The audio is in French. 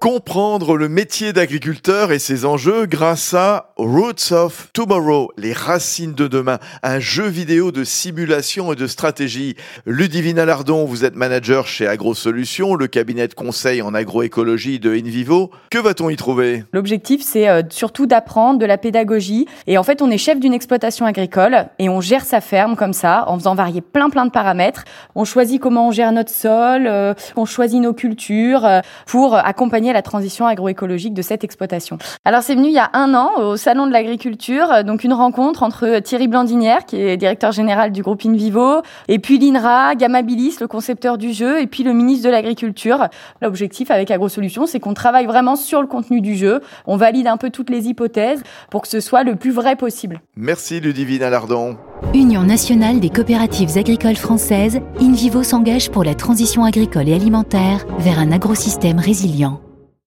Comprendre le métier d'agriculteur et ses enjeux grâce à Roots of Tomorrow, les racines de demain, un jeu vidéo de simulation et de stratégie. Ludivine Lardon, vous êtes manager chez AgroSolutions, le cabinet de conseil en agroécologie de InVivo. Que va-t-on y trouver? L'objectif, c'est euh, surtout d'apprendre de la pédagogie. Et en fait, on est chef d'une exploitation agricole et on gère sa ferme comme ça, en faisant varier plein plein de paramètres. On choisit comment on gère notre sol, euh, on choisit nos cultures euh, pour accompagner la transition agroécologique de cette exploitation. Alors c'est venu il y a un an au Salon de l'Agriculture, euh, donc une rencontre entre Thierry Blandinière, qui est directeur général du groupe Invivo, et puis l'INRA, Gamabilis, le concepteur du jeu, et puis le ministre de l'Agriculture. L'objectif avec AgroSolutions, c'est qu'on travaille vraiment sur le contenu du jeu, on valide un peu toutes les hypothèses pour que ce soit le plus vrai possible. Merci Ludivine Alardon. Union nationale des coopératives agricoles françaises, InVivo s'engage pour la transition agricole et alimentaire vers un agrosystème résilient.